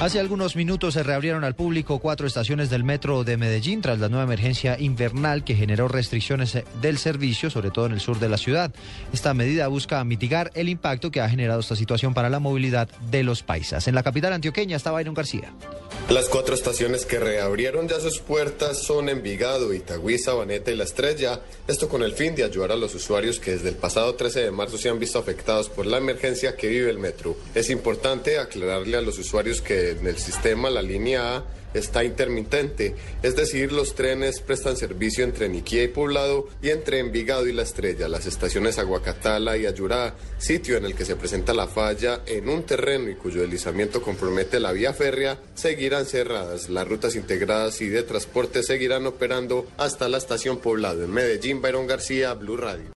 Hace algunos minutos se reabrieron al público cuatro estaciones del metro de Medellín tras la nueva emergencia invernal que generó restricciones del servicio, sobre todo en el sur de la ciudad. Esta medida busca mitigar el impacto que ha generado esta situación para la movilidad de los paisas. En la capital antioqueña está Byron García. Las cuatro estaciones que reabrieron ya sus puertas son Envigado, Itagüí, Sabaneta y La Estrella. Esto con el fin de ayudar a los usuarios que desde el pasado 13 de marzo se han visto afectados por la emergencia que vive el metro. Es importante aclararle a los usuarios que en el sistema la línea A está intermitente, es decir, los trenes prestan servicio entre Niquía y Poblado y entre Envigado y La Estrella, las estaciones Aguacatala y Ayurá, sitio en el que se presenta la falla en un terreno y cuyo deslizamiento compromete la vía férrea, seguirán cerradas. Las rutas integradas y de transporte seguirán operando hasta la estación Poblado. En Medellín, Byron García, Blue Radio.